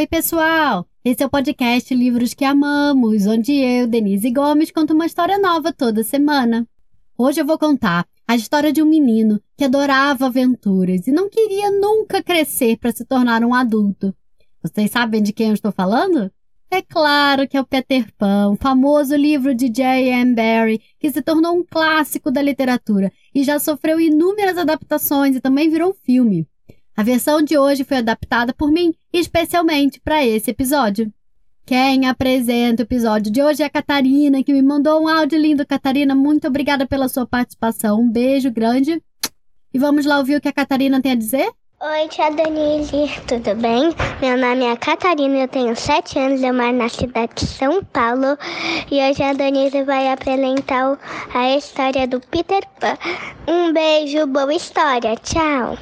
Oi, pessoal! Esse é o podcast Livros que Amamos, onde eu, Denise Gomes, conto uma história nova toda semana. Hoje eu vou contar a história de um menino que adorava aventuras e não queria nunca crescer para se tornar um adulto. Vocês sabem de quem eu estou falando? É claro que é o Peter Pan, o famoso livro de J.M. Barrie, que se tornou um clássico da literatura e já sofreu inúmeras adaptações e também virou filme. A versão de hoje foi adaptada por mim especialmente para esse episódio. Quem apresenta o episódio de hoje é a Catarina, que me mandou um áudio lindo. Catarina, muito obrigada pela sua participação. Um beijo grande. E vamos lá ouvir o que a Catarina tem a dizer? Oi, tia Danile, tudo bem? Meu nome é Catarina, eu tenho 7 anos, eu moro na cidade de São Paulo e hoje a Danile vai apresentar a história do Peter Pan. Um beijo, boa história, tchau!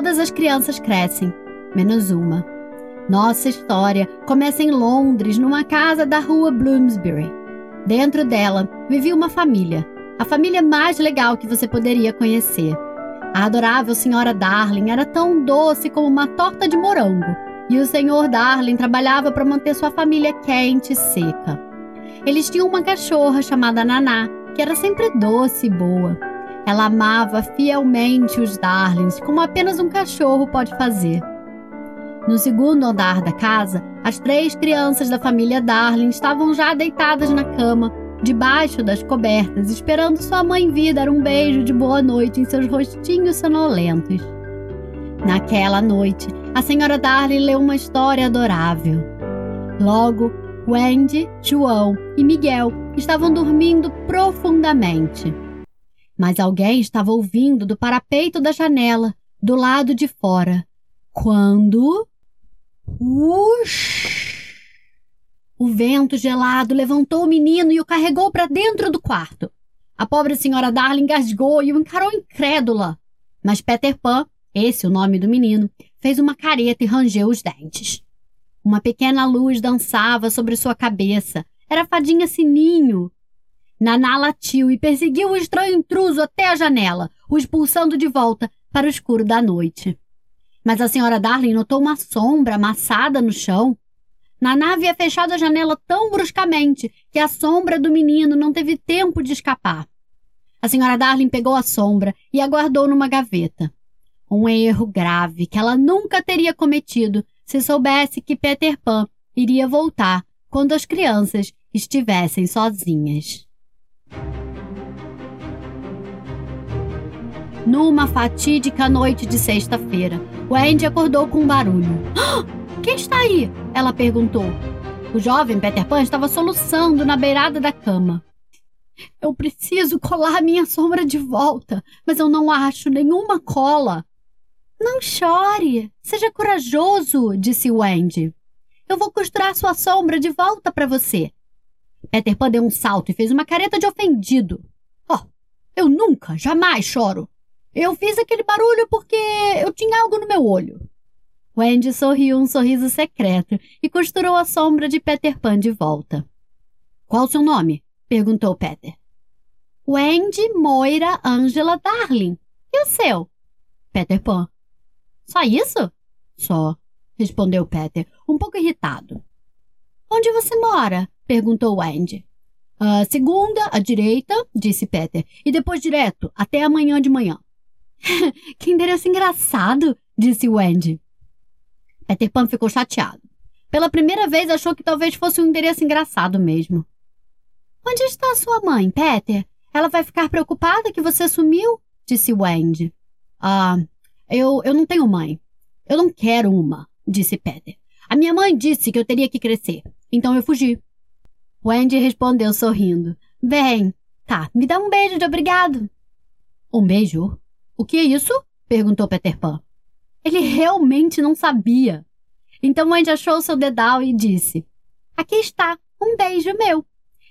Todas as crianças crescem, menos uma. Nossa história começa em Londres, numa casa da rua Bloomsbury. Dentro dela vivia uma família, a família mais legal que você poderia conhecer. A adorável senhora Darling era tão doce como uma torta de morango, e o senhor Darling trabalhava para manter sua família quente e seca. Eles tinham uma cachorra chamada Naná, que era sempre doce e boa. Ela amava fielmente os Darlings, como apenas um cachorro pode fazer. No segundo andar da casa, as três crianças da família Darling estavam já deitadas na cama, debaixo das cobertas, esperando sua mãe vir dar um beijo de boa noite em seus rostinhos sonolentos. Naquela noite, a senhora Darling leu uma história adorável. Logo, Wendy, João e Miguel estavam dormindo profundamente mas alguém estava ouvindo do parapeito da janela, do lado de fora. Quando. Ush! O vento gelado levantou o menino e o carregou para dentro do quarto. A pobre senhora Darling gasgou e o encarou incrédula. Mas Peter Pan, esse o nome do menino, fez uma careta e rangeu os dentes. Uma pequena luz dançava sobre sua cabeça. Era a fadinha Sininho, Naná latiu e perseguiu o estranho intruso até a janela, o expulsando de volta para o escuro da noite. Mas a senhora Darling notou uma sombra amassada no chão. Naná havia fechado a janela tão bruscamente que a sombra do menino não teve tempo de escapar. A senhora Darling pegou a sombra e a guardou numa gaveta. Um erro grave que ela nunca teria cometido se soubesse que Peter Pan iria voltar quando as crianças estivessem sozinhas. Numa fatídica noite de sexta-feira, Wendy acordou com um barulho. Ah, quem está aí? Ela perguntou. O jovem Peter Pan estava soluçando na beirada da cama. Eu preciso colar minha sombra de volta, mas eu não acho nenhuma cola. Não chore, seja corajoso, disse Wendy. Eu vou costurar sua sombra de volta para você. Peter Pan deu um salto e fez uma careta de ofendido. Oh, eu nunca, jamais choro. Eu fiz aquele barulho porque eu tinha algo no meu olho. Wendy sorriu um sorriso secreto e costurou a sombra de Peter Pan de volta. Qual o seu nome? perguntou Peter. Wendy Moira Angela Darling. E o seu? Peter Pan. Só isso? Só, respondeu Peter, um pouco irritado. Onde você mora? perguntou Wendy. A segunda, à direita, disse Peter, e depois direto, até amanhã de manhã. que endereço engraçado, disse Wendy. Peter Pan ficou chateado. Pela primeira vez achou que talvez fosse um endereço engraçado mesmo. Onde está sua mãe, Peter? Ela vai ficar preocupada que você sumiu? disse Wendy. Ah, eu, eu não tenho mãe. Eu não quero uma, disse Peter. A minha mãe disse que eu teria que crescer, então eu fugi. Wendy respondeu sorrindo. Bem, tá, me dá um beijo de obrigado. Um beijo? O que é isso? perguntou Peter Pan. Ele realmente não sabia. Então Wendy achou seu dedal e disse: Aqui está, um beijo meu.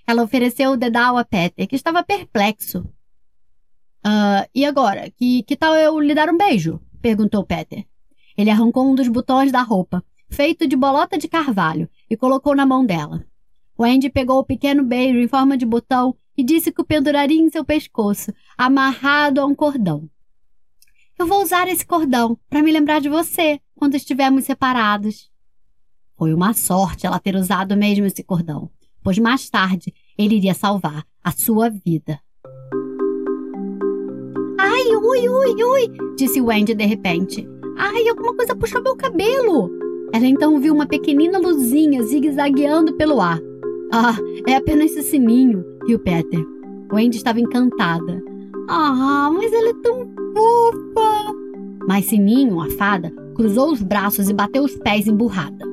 Ela ofereceu o dedal a Peter, que estava perplexo. Uh, e agora? Que, que tal eu lhe dar um beijo? perguntou Peter. Ele arrancou um dos botões da roupa, feito de bolota de carvalho, e colocou na mão dela. Wendy pegou o pequeno beijo em forma de botão e disse que o penduraria em seu pescoço, amarrado a um cordão. Eu vou usar esse cordão para me lembrar de você quando estivermos separados. Foi uma sorte ela ter usado mesmo esse cordão, pois mais tarde ele iria salvar a sua vida. Ai, ui, ui, ui, disse Wendy de repente. Ai, alguma coisa puxou meu cabelo. Ela então viu uma pequenina luzinha zigue-zagueando pelo ar. Ah, é apenas esse sininho, riu Peter. Wendy estava encantada. Ah, mas ela é tão fofa! Mas Sininho, a fada, cruzou os braços e bateu os pés emburrada.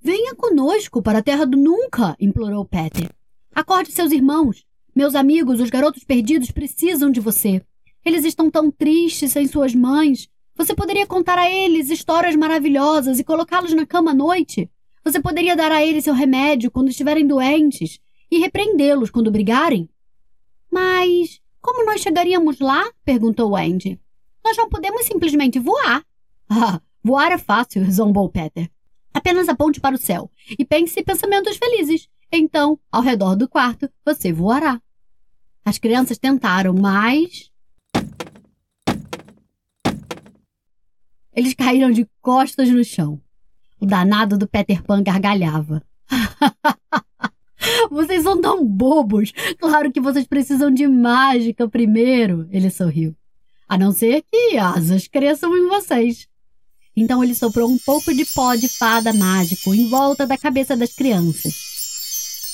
Venha conosco para a terra do nunca, implorou Peter. Acorde seus irmãos. Meus amigos, os garotos perdidos, precisam de você. Eles estão tão tristes sem suas mães. Você poderia contar a eles histórias maravilhosas e colocá-los na cama à noite. Você poderia dar a eles seu remédio quando estiverem doentes e repreendê-los quando brigarem. Mas como nós chegaríamos lá? perguntou Andy. Nós não podemos simplesmente voar. Ah, voar é fácil, zombou Peter. Apenas aponte para o céu e pense pensamentos felizes. Então, ao redor do quarto, você voará. As crianças tentaram, mas. Eles caíram de costas no chão. O danado do Peter Pan gargalhava. vocês são tão bobos! Claro que vocês precisam de mágica primeiro, ele sorriu. A não ser que asas cresçam em vocês. Então ele soprou um pouco de pó de fada mágico em volta da cabeça das crianças.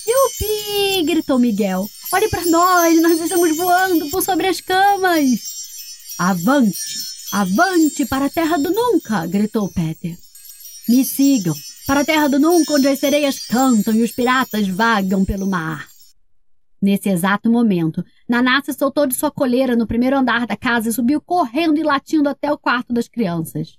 Yupi! gritou Miguel. Olhe para nós, nós estamos voando por sobre as camas. Avante! Avante para a terra do nunca! gritou Peter. Me sigam para a terra do nunca, onde as sereias cantam e os piratas vagam pelo mar. Nesse exato momento, Naná se soltou de sua coleira no primeiro andar da casa e subiu correndo e latindo até o quarto das crianças.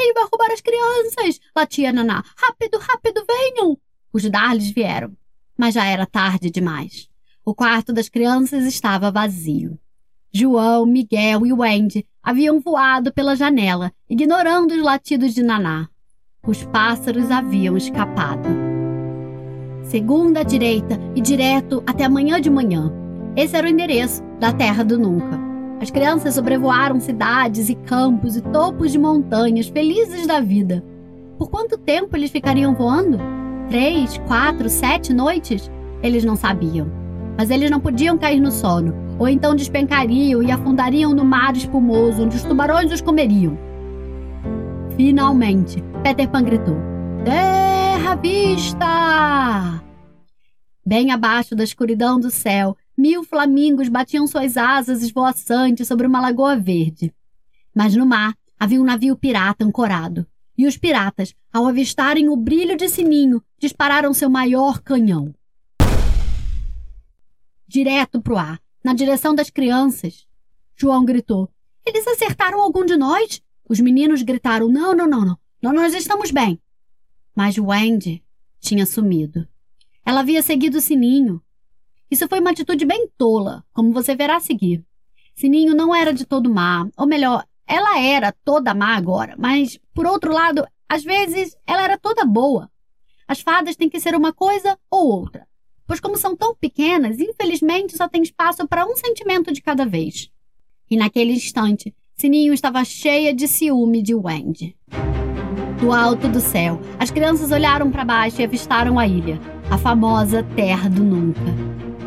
Ele vai roubar as crianças! latia Naná. Rápido, rápido, venham! Os Darles vieram, mas já era tarde demais. O quarto das crianças estava vazio. João, Miguel e Wendy haviam voado pela janela, ignorando os latidos de Naná. Os pássaros haviam escapado. Segunda direita e direto até amanhã de manhã. Esse era o endereço da Terra do Nunca. As crianças sobrevoaram cidades e campos e topos de montanhas, felizes da vida. Por quanto tempo eles ficariam voando? Três, quatro, sete noites? Eles não sabiam. Mas eles não podiam cair no sono, ou então despencariam e afundariam no mar espumoso, onde os tubarões os comeriam. Finalmente, Peter Pan gritou: Terra vista! Bem abaixo da escuridão do céu, mil flamingos batiam suas asas esvoaçantes sobre uma lagoa verde. Mas no mar havia um navio pirata ancorado, e os piratas, ao avistarem o brilho de sininho, dispararam seu maior canhão. Direto pro ar, na direção das crianças. João gritou: Eles acertaram algum de nós? Os meninos gritaram: Não, não, não, não. não nós estamos bem. Mas Wendy tinha sumido. Ela havia seguido Sininho, isso foi uma atitude bem tola, como você verá a seguir. Sininho não era de todo má, ou melhor, ela era toda má agora, mas, por outro lado, às vezes ela era toda boa. As fadas têm que ser uma coisa ou outra, pois, como são tão pequenas, infelizmente só tem espaço para um sentimento de cada vez. E naquele instante, Sininho estava cheia de ciúme de Wendy. Do alto do céu, as crianças olharam para baixo e avistaram a ilha, a famosa Terra do Nunca.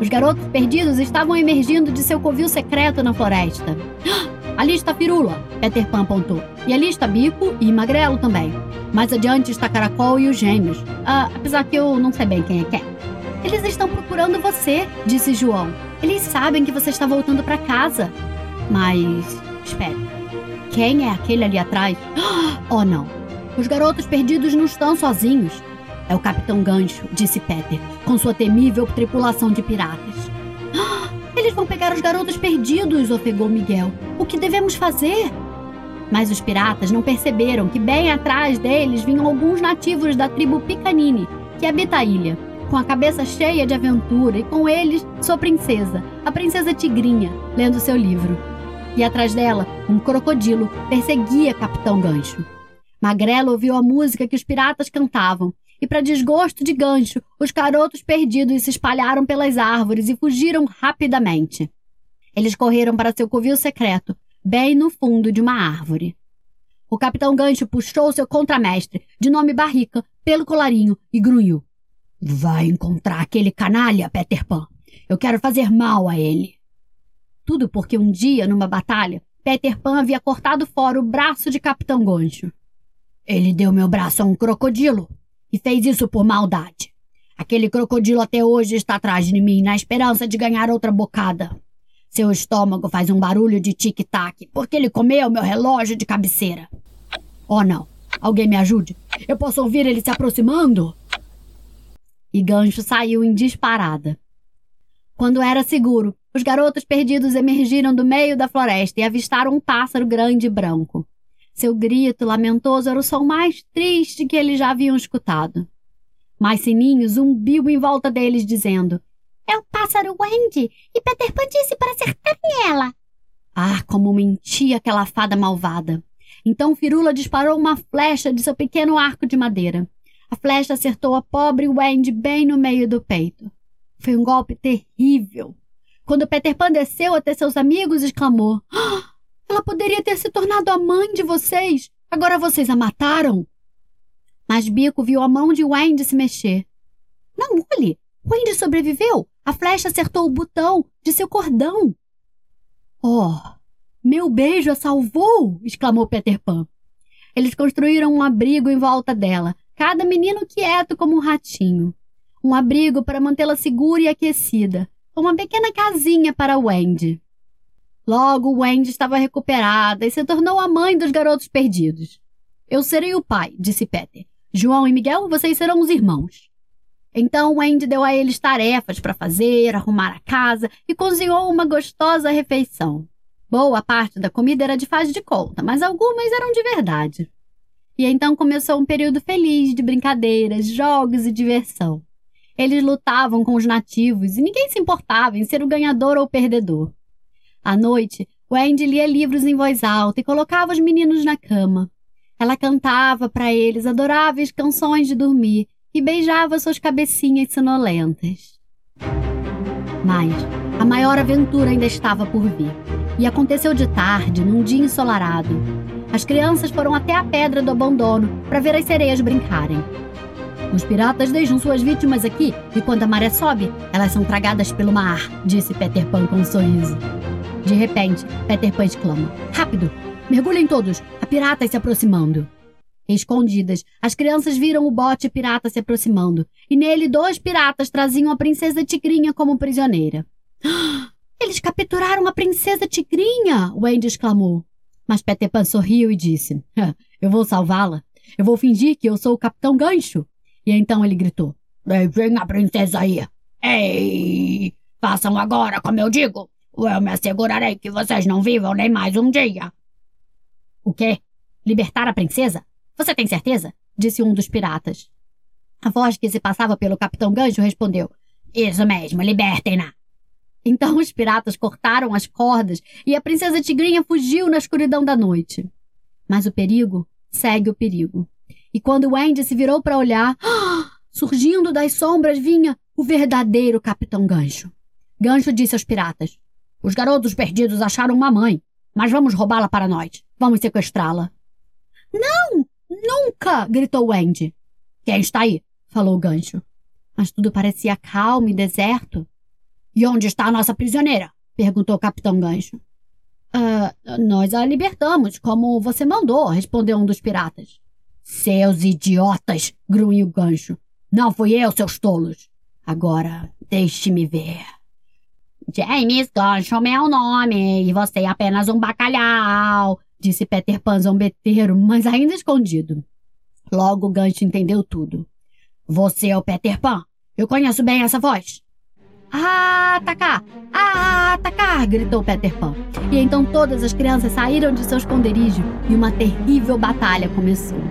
Os garotos perdidos estavam emergindo de seu covil secreto na floresta. Ali está Firula, Peter Pan apontou. E ali está Bico e Magrelo também. Mais adiante está Caracol e os gêmeos. Ah, apesar que eu não sei bem quem é quem. Eles estão procurando você, disse João. Eles sabem que você está voltando para casa. Mas. Espere. Quem é aquele ali atrás? Oh, não. Os garotos perdidos não estão sozinhos. É o Capitão Gancho, disse Peter, com sua temível tripulação de piratas. Eles vão pegar os garotos perdidos, ofegou Miguel. O que devemos fazer? Mas os piratas não perceberam que bem atrás deles vinham alguns nativos da tribo Picanini, que habita a ilha, com a cabeça cheia de aventura e com eles sua princesa, a princesa Tigrinha, lendo seu livro. E atrás dela, um crocodilo perseguia Capitão Gancho. Magrelo ouviu a música que os piratas cantavam, e, para desgosto de Gancho, os garotos perdidos se espalharam pelas árvores e fugiram rapidamente. Eles correram para seu covil secreto, bem no fundo de uma árvore. O capitão Gancho puxou seu contramestre, de nome Barrica, pelo colarinho e grunhiu. Vai encontrar aquele canalha, Peter Pan. Eu quero fazer mal a ele. Tudo porque um dia, numa batalha, Peter Pan havia cortado fora o braço de Capitão Gancho. Ele deu meu braço a um crocodilo e fez isso por maldade. Aquele crocodilo até hoje está atrás de mim na esperança de ganhar outra bocada. Seu estômago faz um barulho de tic-tac porque ele comeu meu relógio de cabeceira. Oh, não. Alguém me ajude. Eu posso ouvir ele se aproximando? E Gancho saiu em disparada. Quando era seguro, os garotos perdidos emergiram do meio da floresta e avistaram um pássaro grande e branco. Seu grito lamentoso era o som mais triste que eles já haviam escutado. Mais sininho zumbiu em volta deles, dizendo: É o pássaro Wendy e Peter Pan disse para acertar nela. Ah, como mentia aquela fada malvada! Então Firula disparou uma flecha de seu pequeno arco de madeira. A flecha acertou a pobre Wendy bem no meio do peito. Foi um golpe terrível. Quando Peter Pan desceu até seus amigos, exclamou: ah, Ela poderia ter se tornado a mãe de vocês. Agora vocês a mataram. Mas Bico viu a mão de Wendy se mexer. Não olhe! Wendy sobreviveu! A flecha acertou o botão de seu cordão. Oh, meu beijo a salvou! exclamou Peter Pan. Eles construíram um abrigo em volta dela, cada menino quieto como um ratinho. Um abrigo para mantê-la segura e aquecida, uma pequena casinha para Wendy. Logo, Wendy estava recuperada e se tornou a mãe dos garotos perdidos. Eu serei o pai, disse Peter. João e Miguel, vocês serão os irmãos. Então Wendy deu a eles tarefas para fazer, arrumar a casa e cozinhou uma gostosa refeição. Boa parte da comida era de faz de conta, mas algumas eram de verdade. E então começou um período feliz de brincadeiras, jogos e diversão. Eles lutavam com os nativos e ninguém se importava em ser o ganhador ou o perdedor. À noite, Wendy lia livros em voz alta e colocava os meninos na cama. Ela cantava para eles adoráveis canções de dormir e beijava suas cabecinhas sonolentas. Mas a maior aventura ainda estava por vir. E aconteceu de tarde, num dia ensolarado. As crianças foram até a pedra do abandono para ver as sereias brincarem. Os piratas deixam suas vítimas aqui e quando a maré sobe, elas são tragadas pelo mar, disse Peter Pan com um sorriso. De repente, Peter Pan exclama: Rápido! Mergulhem todos! Há piratas se aproximando! Escondidas, as crianças viram o bote pirata se aproximando, e nele dois piratas traziam a princesa Tigrinha como prisioneira. Eles capturaram a princesa Tigrinha! Wendy exclamou. Mas Peter Pan sorriu e disse: Eu vou salvá-la. Eu vou fingir que eu sou o Capitão Gancho. E então ele gritou: Vem a princesa aí! Ei! Façam agora como eu digo! Ou eu me assegurarei que vocês não vivam nem mais um dia! O quê? Libertar a princesa? Você tem certeza? disse um dos piratas. A voz que se passava pelo Capitão Gancho respondeu: Isso mesmo, libertem-na! Então os piratas cortaram as cordas e a princesa Tigrinha fugiu na escuridão da noite. Mas o perigo segue o perigo. E quando Wendy se virou para olhar, surgindo das sombras vinha o verdadeiro Capitão Gancho. Gancho disse aos piratas: Os garotos perdidos acharam uma mãe, mas vamos roubá-la para nós. Vamos sequestrá-la. Não! Nunca! gritou Wendy. Quem está aí? falou Gancho. Mas tudo parecia calmo e deserto. E onde está a nossa prisioneira? perguntou o Capitão Gancho. Uh, nós a libertamos, como você mandou, respondeu um dos piratas. Seus idiotas! grunhiu o gancho. Não fui eu, seus tolos. Agora, deixe-me ver. James Gancho é meu nome, e você é apenas um bacalhau, disse Peter Pan zombeteiro, mas ainda escondido. Logo Gancho entendeu tudo. Você é o Peter Pan? Eu conheço bem essa voz. Ah, atacar! Ah, atacar! gritou Peter Pan. E então todas as crianças saíram de seu esconderijo e uma terrível batalha começou.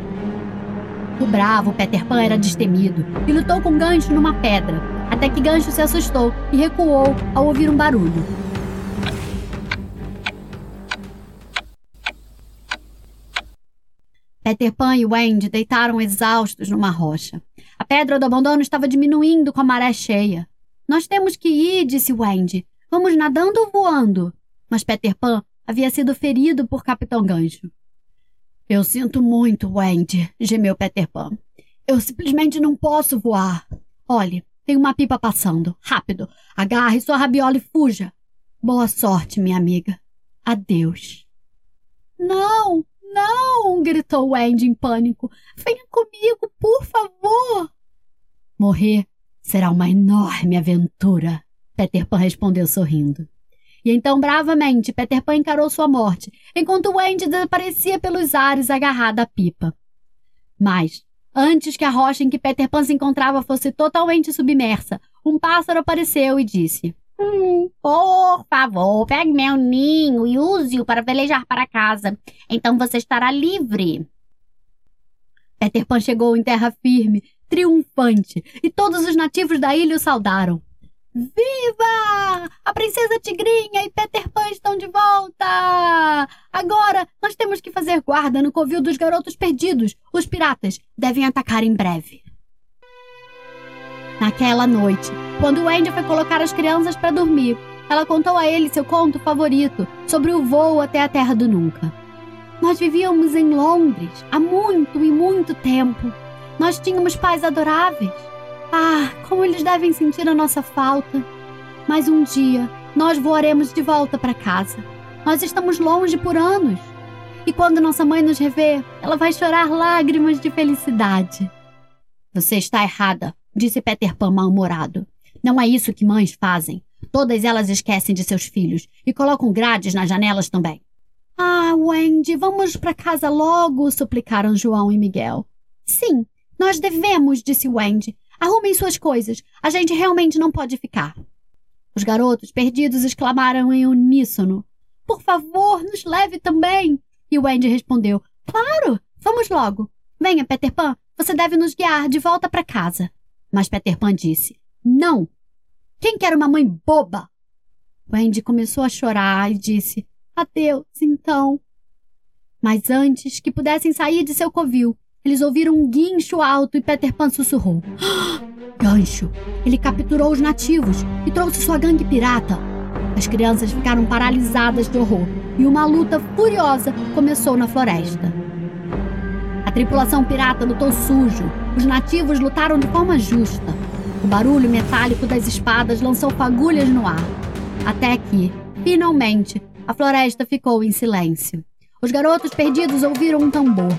O bravo Peter Pan era destemido e lutou com Gancho numa pedra, até que Gancho se assustou e recuou ao ouvir um barulho. Peter Pan e Wendy deitaram exaustos numa rocha. A pedra do abandono estava diminuindo com a maré cheia. Nós temos que ir, disse Wendy. Vamos nadando ou voando? Mas Peter Pan havia sido ferido por Capitão Gancho. Eu sinto muito, Wendy, gemeu Peter Pan. Eu simplesmente não posso voar. Olhe, tem uma pipa passando. Rápido, agarre sua rabiola e fuja. Boa sorte, minha amiga. Adeus. Não, não! gritou Wendy em pânico. Venha comigo, por favor! Morrer será uma enorme aventura, Peter Pan respondeu sorrindo. E então, bravamente, Peter Pan encarou sua morte, enquanto Wendy desaparecia pelos ares agarrada à pipa. Mas, antes que a rocha em que Peter Pan se encontrava fosse totalmente submersa, um pássaro apareceu e disse: Hum, por favor, pegue meu ninho e use-o para velejar para casa. Então você estará livre. Peter Pan chegou em terra firme, triunfante, e todos os nativos da ilha o saudaram. Viva! A princesa Tigrinha e Peter Pan estão de volta! Agora nós temos que fazer guarda no covil dos garotos perdidos. Os piratas devem atacar em breve. Naquela noite, quando Wendy foi colocar as crianças para dormir, ela contou a ele seu conto favorito sobre o voo até a Terra do Nunca. Nós vivíamos em Londres há muito e muito tempo. Nós tínhamos pais adoráveis. Ah, como eles devem sentir a nossa falta. Mas um dia nós voaremos de volta para casa. Nós estamos longe por anos. E quando nossa mãe nos rever, ela vai chorar lágrimas de felicidade. Você está errada, disse Peter Pan mal-humorado. Não é isso que mães fazem. Todas elas esquecem de seus filhos e colocam grades nas janelas também. Ah, Wendy, vamos para casa logo, suplicaram João e Miguel. Sim, nós devemos, disse Wendy. Arrumem suas coisas. A gente realmente não pode ficar. Os garotos perdidos exclamaram em uníssono. Por favor, nos leve também. E Wendy respondeu: Claro, vamos logo. Venha, Peter Pan, você deve nos guiar de volta para casa. Mas Peter Pan disse: Não. Quem quer uma mãe boba? Wendy começou a chorar e disse: Adeus, então. Mas antes que pudessem sair de seu covil, eles ouviram um guincho alto e Peter Pan sussurrou: Gancho! Ele capturou os nativos e trouxe sua gangue pirata. As crianças ficaram paralisadas de horror e uma luta furiosa começou na floresta. A tripulação pirata lutou sujo. Os nativos lutaram de forma justa. O barulho metálico das espadas lançou fagulhas no ar. Até que, finalmente, a floresta ficou em silêncio. Os garotos perdidos ouviram um tambor.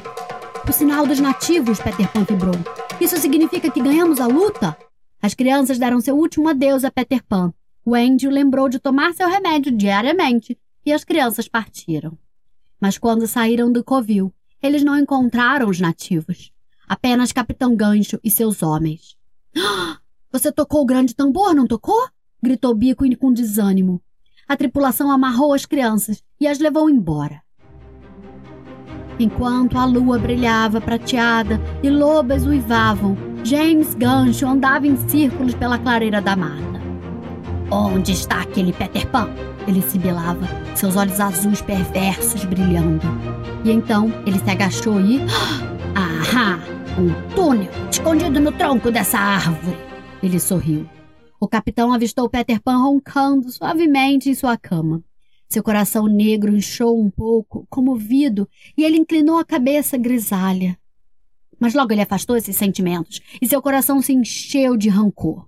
O sinal dos nativos, Peter Pan vibrou. Isso significa que ganhamos a luta? As crianças deram seu último adeus a Peter Pan. Wendy lembrou de tomar seu remédio diariamente e as crianças partiram. Mas quando saíram do covil, eles não encontraram os nativos. Apenas Capitão Gancho e seus homens. Você tocou o grande tambor, não tocou? gritou Bico com desânimo. A tripulação amarrou as crianças e as levou embora. Enquanto a lua brilhava prateada e lobas uivavam, James Gancho andava em círculos pela clareira da mata. Onde está aquele Peter Pan? Ele sibilava, seus olhos azuis perversos brilhando. E então ele se agachou e. Ahá! Um túnel escondido no tronco dessa árvore! Ele sorriu. O capitão avistou Peter Pan roncando suavemente em sua cama. Seu coração negro inchou um pouco, comovido, e ele inclinou a cabeça grisalha. Mas logo ele afastou esses sentimentos e seu coração se encheu de rancor.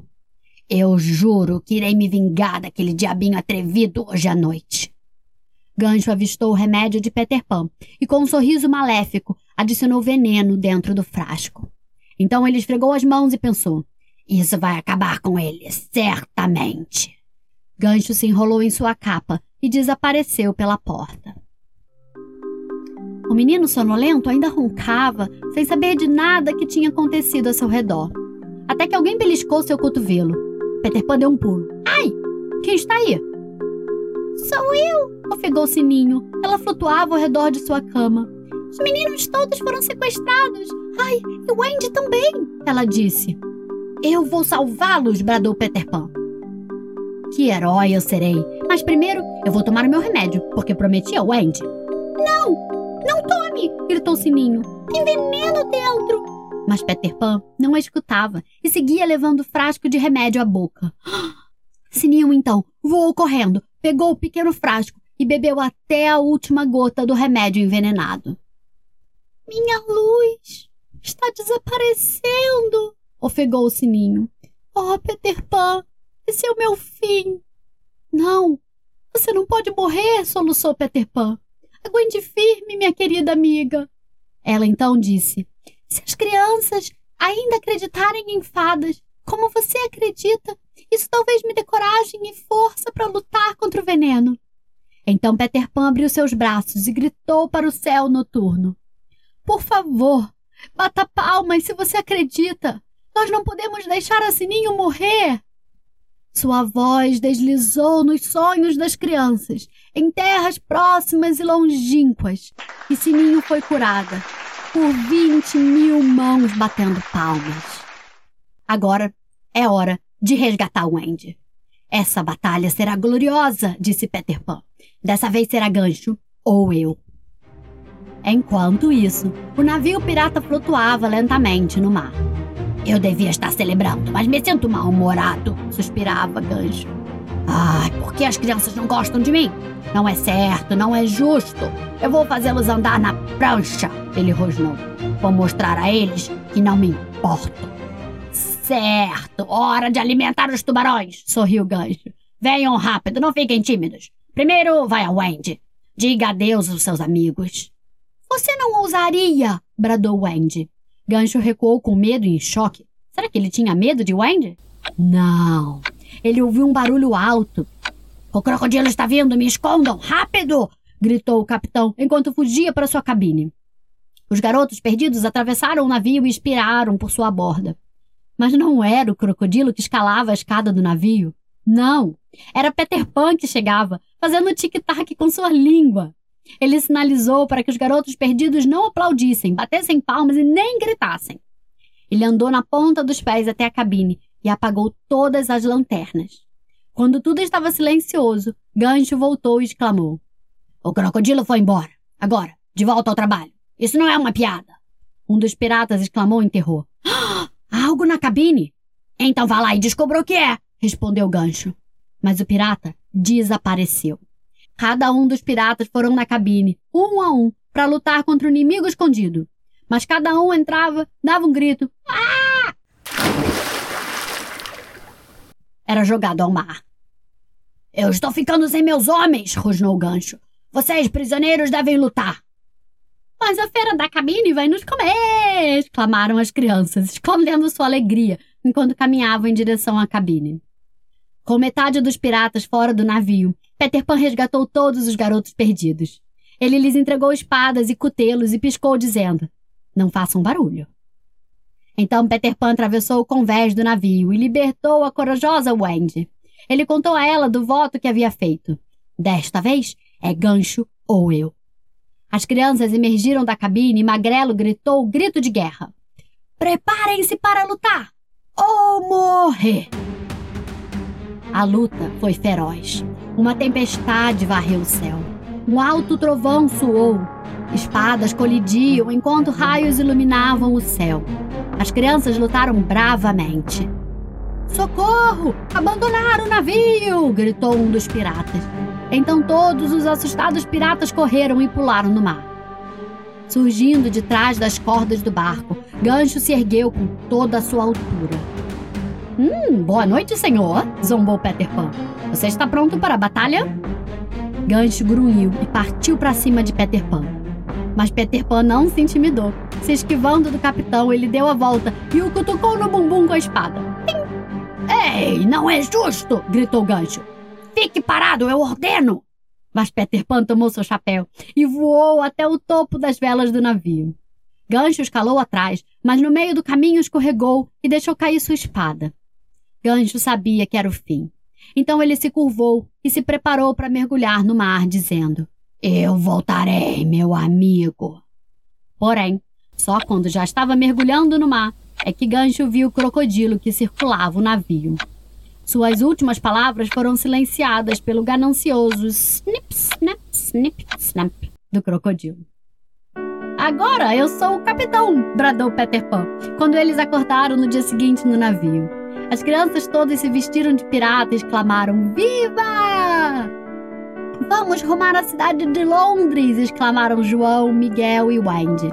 Eu juro que irei me vingar daquele diabinho atrevido hoje à noite. Gancho avistou o remédio de Peter Pan e, com um sorriso maléfico, adicionou veneno dentro do frasco. Então ele esfregou as mãos e pensou: Isso vai acabar com ele, certamente. Gancho se enrolou em sua capa e desapareceu pela porta. O menino sonolento ainda roncava, sem saber de nada que tinha acontecido a seu redor. Até que alguém beliscou seu cotovelo. Peter Pan deu um pulo. Ai! Quem está aí? Sou eu! ofegou Sininho. Ela flutuava ao redor de sua cama. Os meninos todos foram sequestrados. Ai, e o Wendy também! Ela disse. Eu vou salvá-los! bradou Peter Pan. Que herói eu serei! Mas primeiro eu vou tomar o meu remédio, porque prometi ao Wendy. Não! Não tome! gritou Sininho. Tem veneno dentro! Mas Peter Pan não a escutava e seguia levando o frasco de remédio à boca. Sininho, então, voou correndo, pegou o pequeno frasco e bebeu até a última gota do remédio envenenado. Minha luz está desaparecendo, ofegou o Sininho. Oh, Peter Pan, esse é o meu fim. Não, você não pode morrer, soluçou Peter Pan. Aguente firme, minha querida amiga. Ela então disse: Se as crianças ainda acreditarem em fadas, como você acredita, isso talvez me dê coragem e força para lutar contra o veneno. Então Peter Pan abriu seus braços e gritou para o céu noturno: Por favor, bata palmas se você acredita. Nós não podemos deixar a Sininho morrer. Sua voz deslizou nos sonhos das crianças, em terras próximas e longínquas, e Sininho foi curada, por vinte mil mãos batendo palmas. Agora é hora de resgatar Wendy. Essa batalha será gloriosa, disse Peter Pan. Dessa vez será gancho ou eu. Enquanto isso, o navio pirata flutuava lentamente no mar. Eu devia estar celebrando, mas me sinto mal-humorado, suspirava Gancho. Ai, por que as crianças não gostam de mim? Não é certo, não é justo. Eu vou fazê-los andar na prancha, ele rosnou. Vou mostrar a eles que não me importo. Certo, hora de alimentar os tubarões, sorriu Gancho. Venham rápido, não fiquem tímidos. Primeiro vai a Wendy. Diga adeus aos seus amigos. Você não ousaria, bradou Wendy. Gancho recuou com medo e choque. Será que ele tinha medo de Wendy? Não. Ele ouviu um barulho alto. O crocodilo está vindo, me escondam, rápido! gritou o capitão enquanto fugia para sua cabine. Os garotos perdidos atravessaram o navio e espiraram por sua borda. Mas não era o crocodilo que escalava a escada do navio. Não! Era Peter Pan que chegava, fazendo tic-tac com sua língua. Ele sinalizou para que os garotos perdidos não aplaudissem, batessem palmas e nem gritassem. Ele andou na ponta dos pés até a cabine e apagou todas as lanternas. Quando tudo estava silencioso, Gancho voltou e exclamou: O crocodilo foi embora. Agora, de volta ao trabalho. Isso não é uma piada. Um dos piratas exclamou em terror: ah, algo na cabine? Então vá lá e descubra o que é, respondeu Gancho. Mas o pirata desapareceu. Cada um dos piratas foram na cabine, um a um, para lutar contra o inimigo escondido. Mas cada um entrava, dava um grito. Ah! Era jogado ao mar. Eu estou ficando sem meus homens, rosnou o gancho. Vocês, prisioneiros, devem lutar. Mas a fera da cabine vai nos comer! exclamaram as crianças, escondendo sua alegria enquanto caminhavam em direção à cabine. Com metade dos piratas fora do navio, Peter Pan resgatou todos os garotos perdidos. Ele lhes entregou espadas e cutelos e piscou, dizendo: Não façam barulho. Então Peter Pan atravessou o convés do navio e libertou a corajosa Wendy. Ele contou a ela do voto que havia feito. Desta vez é gancho ou eu. As crianças emergiram da cabine e Magrelo gritou o grito de guerra. Preparem-se para lutar ou morrer! A luta foi feroz. Uma tempestade varreu o céu. Um alto trovão soou. Espadas colidiam enquanto raios iluminavam o céu. As crianças lutaram bravamente. Socorro! Abandonaram o navio! gritou um dos piratas. Então todos os assustados piratas correram e pularam no mar. Surgindo de trás das cordas do barco, Gancho se ergueu com toda a sua altura. Hum, boa noite, senhor, zombou Peter Pan. Você está pronto para a batalha? Gancho grunhiu e partiu para cima de Peter Pan. Mas Peter Pan não se intimidou. Se esquivando do capitão, ele deu a volta e o cutucou no bumbum com a espada. Ei, não é justo! gritou Gancho. Fique parado, eu ordeno! Mas Peter Pan tomou seu chapéu e voou até o topo das velas do navio. Gancho escalou atrás, mas no meio do caminho escorregou e deixou cair sua espada. Gancho sabia que era o fim. Então ele se curvou e se preparou para mergulhar no mar, dizendo: Eu voltarei, meu amigo. Porém, só quando já estava mergulhando no mar é que Gancho viu o crocodilo que circulava o navio. Suas últimas palavras foram silenciadas pelo ganancioso snip, snap, snip, snap do crocodilo. Agora eu sou o capitão! bradou Peter Pan, quando eles acordaram no dia seguinte no navio. As crianças todas se vestiram de pirata e exclamaram: Viva! Vamos rumar à cidade de Londres! exclamaram João, Miguel e Wendy.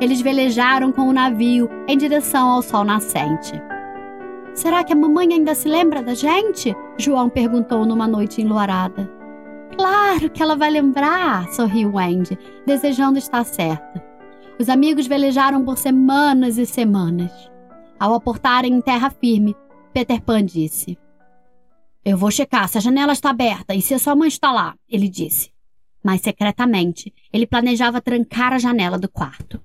Eles velejaram com o navio em direção ao sol nascente. Será que a mamãe ainda se lembra da gente? João perguntou numa noite enluarada. Claro que ela vai lembrar, sorriu Wendy, desejando estar certa. Os amigos velejaram por semanas e semanas. Ao aportarem em terra firme, Peter Pan disse: Eu vou checar se a janela está aberta e se a sua mãe está lá, ele disse. Mas secretamente, ele planejava trancar a janela do quarto.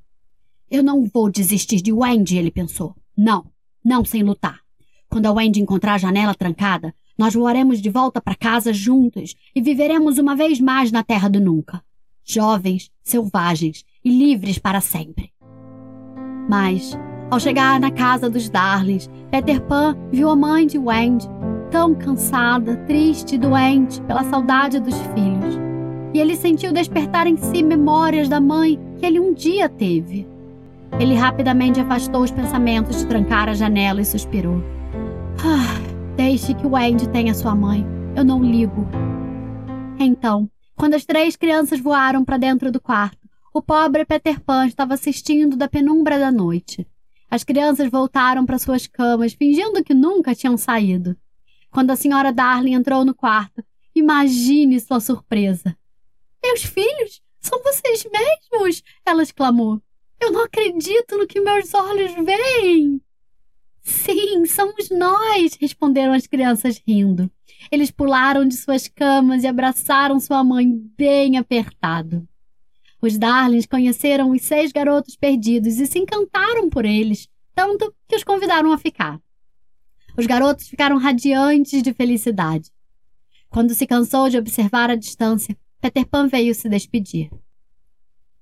Eu não vou desistir de Wendy, ele pensou. Não, não sem lutar. Quando a Wendy encontrar a janela trancada, nós voaremos de volta para casa juntos e viveremos uma vez mais na Terra do Nunca. Jovens, selvagens e livres para sempre. Mas, ao chegar na casa dos Darlings, Peter Pan viu a mãe de Wendy tão cansada, triste e doente pela saudade dos filhos. E ele sentiu despertar em si memórias da mãe que ele um dia teve. Ele rapidamente afastou os pensamentos de trancar a janela e suspirou. Ah, deixe que Wendy tenha sua mãe. Eu não ligo. Então, quando as três crianças voaram para dentro do quarto, o pobre Peter Pan estava assistindo da penumbra da noite. As crianças voltaram para suas camas, fingindo que nunca tinham saído. Quando a senhora Darling entrou no quarto, imagine sua surpresa. Meus filhos, são vocês mesmos! Ela exclamou. Eu não acredito no que meus olhos veem! Sim, somos nós! responderam as crianças rindo. Eles pularam de suas camas e abraçaram sua mãe bem apertado. Os Darlings conheceram os seis garotos perdidos e se encantaram por eles, tanto que os convidaram a ficar. Os garotos ficaram radiantes de felicidade. Quando se cansou de observar a distância, Peter Pan veio se despedir.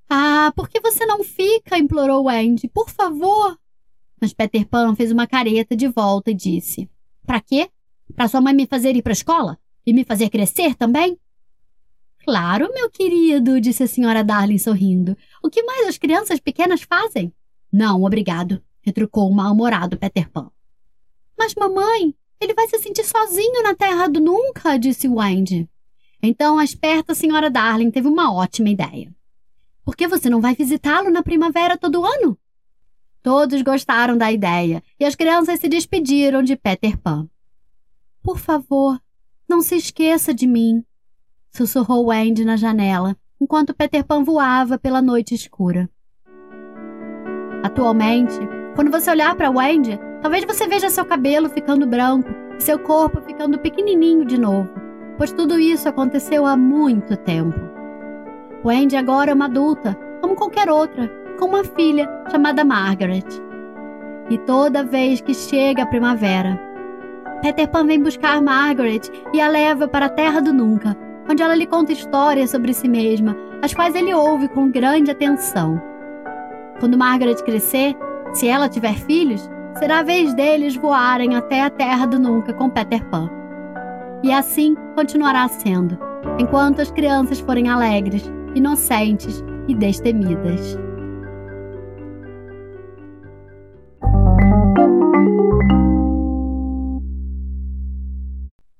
Ah, por que você não fica? implorou Andy. Por favor. Mas Peter Pan fez uma careta de volta e disse: Para quê? Para sua mãe me fazer ir para a escola? E me fazer crescer também? Claro, meu querido, disse a senhora Darling sorrindo. O que mais as crianças pequenas fazem? Não, obrigado, retrucou o mal-humorado Peter Pan. Mas, mamãe, ele vai se sentir sozinho na Terra do Nunca, disse Wendy. Então a esperta senhora Darling teve uma ótima ideia. Por que você não vai visitá-lo na primavera todo ano? Todos gostaram da ideia e as crianças se despediram de Peter Pan. Por favor, não se esqueça de mim, sussurrou Wendy na janela, enquanto Peter Pan voava pela noite escura. Atualmente, quando você olhar para Wendy, talvez você veja seu cabelo ficando branco e seu corpo ficando pequenininho de novo, pois tudo isso aconteceu há muito tempo. Wendy agora é uma adulta, como qualquer outra, com uma filha chamada Margaret. E toda vez que chega a primavera, Peter Pan vem buscar Margaret e a leva para a Terra do Nunca, onde ela lhe conta histórias sobre si mesma, as quais ele ouve com grande atenção. Quando Margaret crescer, se ela tiver filhos, será a vez deles voarem até a Terra do Nunca com Peter Pan. E assim continuará sendo, enquanto as crianças forem alegres, inocentes e destemidas.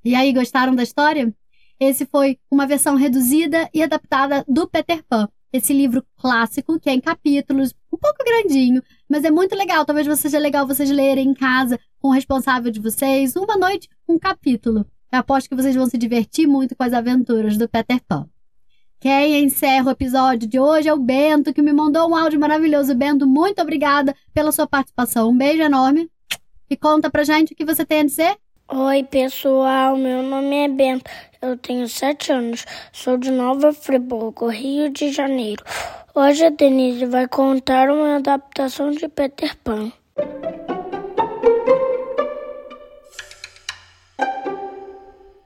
E aí, gostaram da história? Esse foi uma versão reduzida e adaptada do Peter Pan. Esse livro clássico, que é em capítulos, um pouco grandinho, mas é muito legal. Talvez seja legal vocês lerem em casa com o responsável de vocês, uma noite, um capítulo. Eu aposto que vocês vão se divertir muito com as aventuras do Peter Pan. Quem encerra o episódio de hoje é o Bento, que me mandou um áudio maravilhoso. Bento, muito obrigada pela sua participação. Um beijo enorme. E conta pra gente o que você tem a dizer. Oi, pessoal. Meu nome é Bento. Eu tenho sete anos. Sou de Nova Friburgo, Rio de Janeiro. Hoje a Denise vai contar uma adaptação de Peter Pan.